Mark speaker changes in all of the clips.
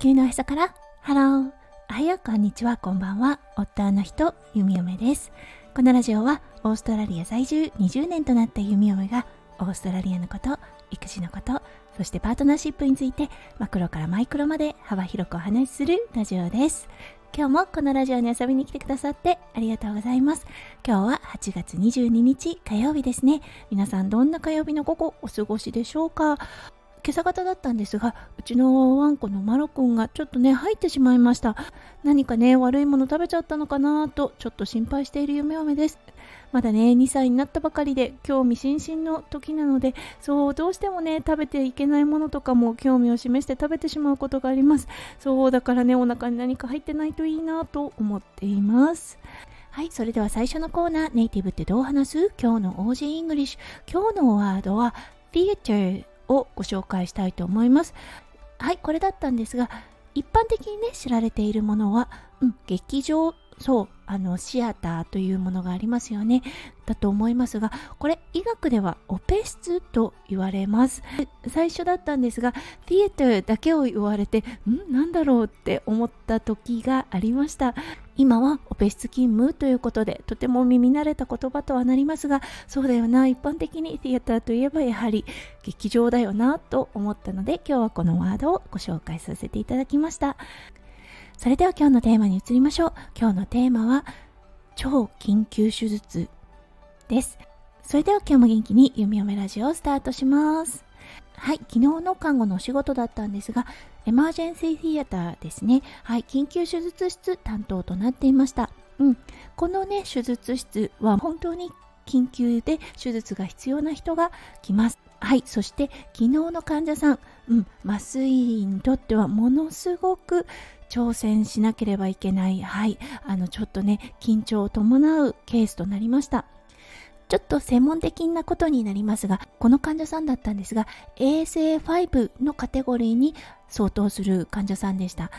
Speaker 1: 球のへそから。ハローおはよう。こんにちは。こんばんは。夫の人弓嫁です。このラジオはオーストラリア在住20年となった弓嫁がオーストラリアのこと育児のことそしてパートナーシップについてマクロからマイクロまで幅広くお話しするラジオです。今日もこのラジオに遊びに来てくださってありがとうございます。今日は8月22日火曜日ですね。皆さんどんな火曜日の午後お過ごしでしょうか？今朝方だったんですが、うちのワンコのマロくんがちょっとね、入ってしまいました。何かね、悪いもの食べちゃったのかなと、ちょっと心配している夢嫁です。まだね、2歳になったばかりで、興味津々の時なので、そう、どうしてもね、食べていけないものとかも興味を示して食べてしまうことがあります。そう、だからね、お腹に何か入ってないといいなと思っています。はい、それでは最初のコーナー、ネイティブってどう話す？今日の OG イングリッシュ。今日のワードは、theater をご紹介したいと思います。はい、これだったんですが、一般的にね、知られているものは、うん、劇場、そう、あの、シアターというものがありますよね。だと思いますが、これ、医学ではオペ室と言われます。最初だったんですが、ィエターだけを言われて、んなんだろうって思った時がありました。今はオペ室勤務ということでとても耳慣れた言葉とはなりますがそうだよな。一般的にティアターといえばやはり劇場だよなと思ったので今日はこのワードをご紹介させていただきました。それでは今日のテーマに移りましょう。今日のテーマは超緊急手術です。それでは今日も元気に弓嫁ラジオをスタートします。はい、昨日の看護のお仕事だったんですが、エマージェンシーフィアターですね。はい、緊急手術室担当となっていました。うん、このね、手術室は本当に緊急で手術が必要な人が来ます。はい、そして昨日の患者さん、うん、麻酔にとってはものすごく挑戦しなければいけない、はい、あのちょっとね、緊張を伴うケースとなりました。ちょっと専門的なことになりますが、この患者さんだったんですが、ASA5 のカテゴリーに相当する患者さんでした。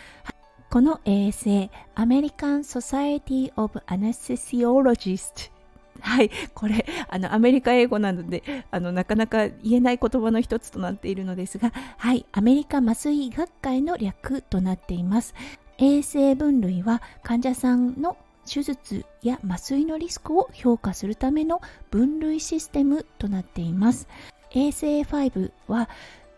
Speaker 1: この ASA、アメリカン・ソサエティ・オブ・アナセシオロジスト。はい、これ、あの、アメリカ英語なので、あの、なかなか言えない言葉の一つとなっているのですが、はい、アメリカ麻酔学会の略となっています。衛生分類は患者さんの手術や麻酔のリスクを評価するための分類システムとなっています。ASA5 は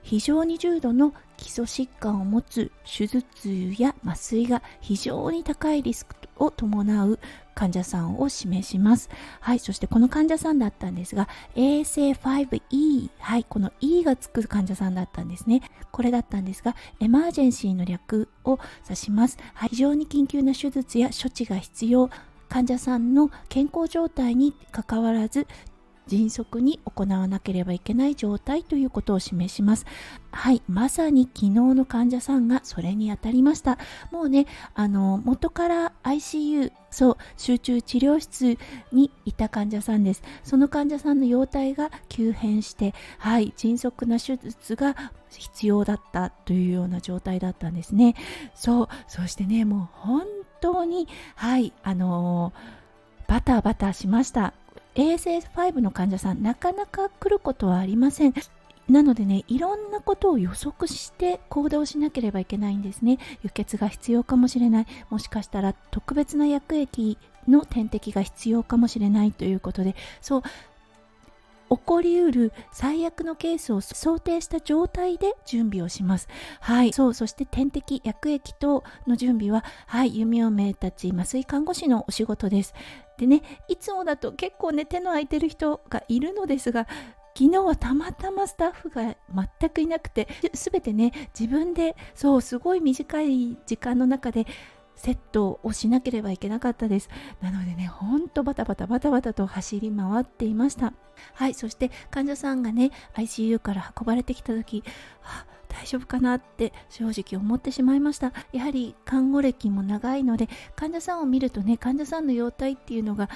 Speaker 1: 非常に重度の基礎疾患を持つ手術や麻酔が非常に高いリスクを伴う患者さんを示します。はい、そしてこの患者さんだったんですが、衛星 5E、はい、この E がつく患者さんだったんですね。これだったんですが、エマージェンシーの略を指します。はい、非常に緊急な手術や処置が必要。患者さんの健康状態にかかわらず迅速に行わなければいけない状態ということを示します。はい、まさに昨日の患者さんがそれに当たりました。もうね、あの、元から ICU、そう、集中治療室にいた患者さんです。その患者さんの容体が急変して、はい、迅速な手術が必要だったというような状態だったんですね。そう、そしてね、もう本当に、はい、あのバタバタしました。ASS5 の患者さんなかなか来ることはありません。なのでねいろんなことを予測して行動しなければいけないんですね。輸血が必要かもしれない。もしかしたら特別な薬液の点滴が必要かもしれないということで。そう起こりうる最悪のケースを想定した状態で準備をします。はい。そう、そして点滴、薬液等の準備は、はい、弓嫁たち麻酔看護師のお仕事です。でね、いつもだと結構ね、手の空いてる人がいるのですが、昨日はたまたまスタッフが全くいなくて、すべてね、自分で、そう、すごい短い時間の中でセットをしなければいけなかったです。なのでね、ほんとバタバタバタバタと走り回っていました。はい、そして患者さんがね、ICU から運ばれてきた時、は大丈夫かなって正直思ってしまいましたやはり看護歴も長いので患者さんを見るとね患者さんの容体っていうのが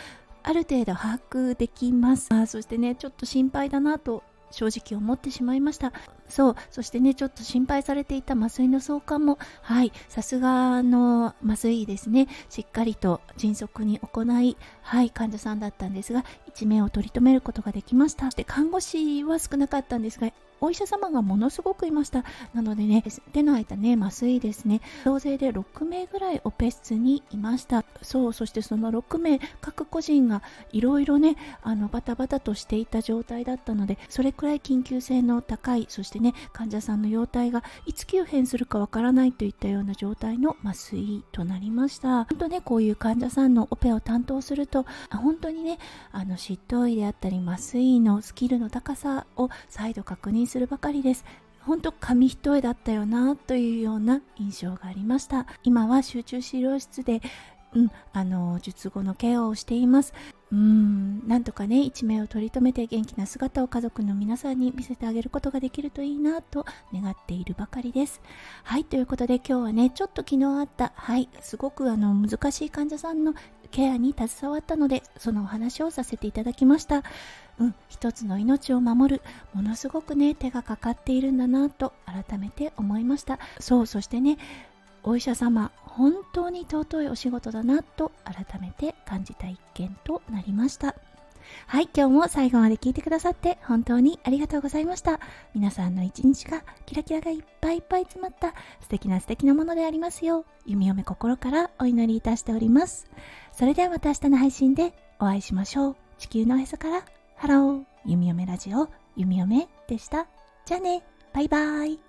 Speaker 1: ある程度把握できますあそしてねちょっと心配だなと正直思ってしまいましたそうそしてねちょっと心配されていた麻酔の相関もはいさすがの麻酔ですね。しっかりと迅速に行いはい患者さんだったんですが一命を取り留めることができました。で看護師は少なかったんですがお医者様がものすごくいました。なのでね手の空いたね麻酔ですね。総勢で6名ぐらいオペ室にいました。そうそしてその6名各個人がいろいろねあのバタバタとしていた状態だったのでそれくらい緊急性の高いそしてね患者さんの容体がいつ急変するかわからないといったような状態の麻酔となりました。本当ねこういう患者さんのオペを担当すると本当にねあの執刀医であったり麻酔のスキルの高さを再度確認するばかりです。本当紙一重だったよなというような印象がありました。今は集中治療室でうん、あの術後のケアをしています。うんなんとかね一命を取り留めて元気な姿を家族の皆さんに見せてあげることができるといいなと願っているばかりです。はいということで今日はねちょっと昨日あったはいすごくあの難しい患者さんのケアに携わったのでそのお話をさせていただきました。うん、一つの命を守るものすごくね手がかかっているんだなと改めて思いました。そうそしてねお医者様本当に尊いお仕事だなと改めて感じた一件となりました。はい今日も最後まで聞いてくださって本当にありがとうございました。皆さんの一日がキラキラがいっぱいいっぱい詰まった素敵な素敵なものでありますよう弓嫁心からお祈りいたしております。それではまた明日の配信でお会いしましょう。地球のへそから。ハロー。弓嫁ラジオ。弓嫁でした。じゃあね。バイバイ。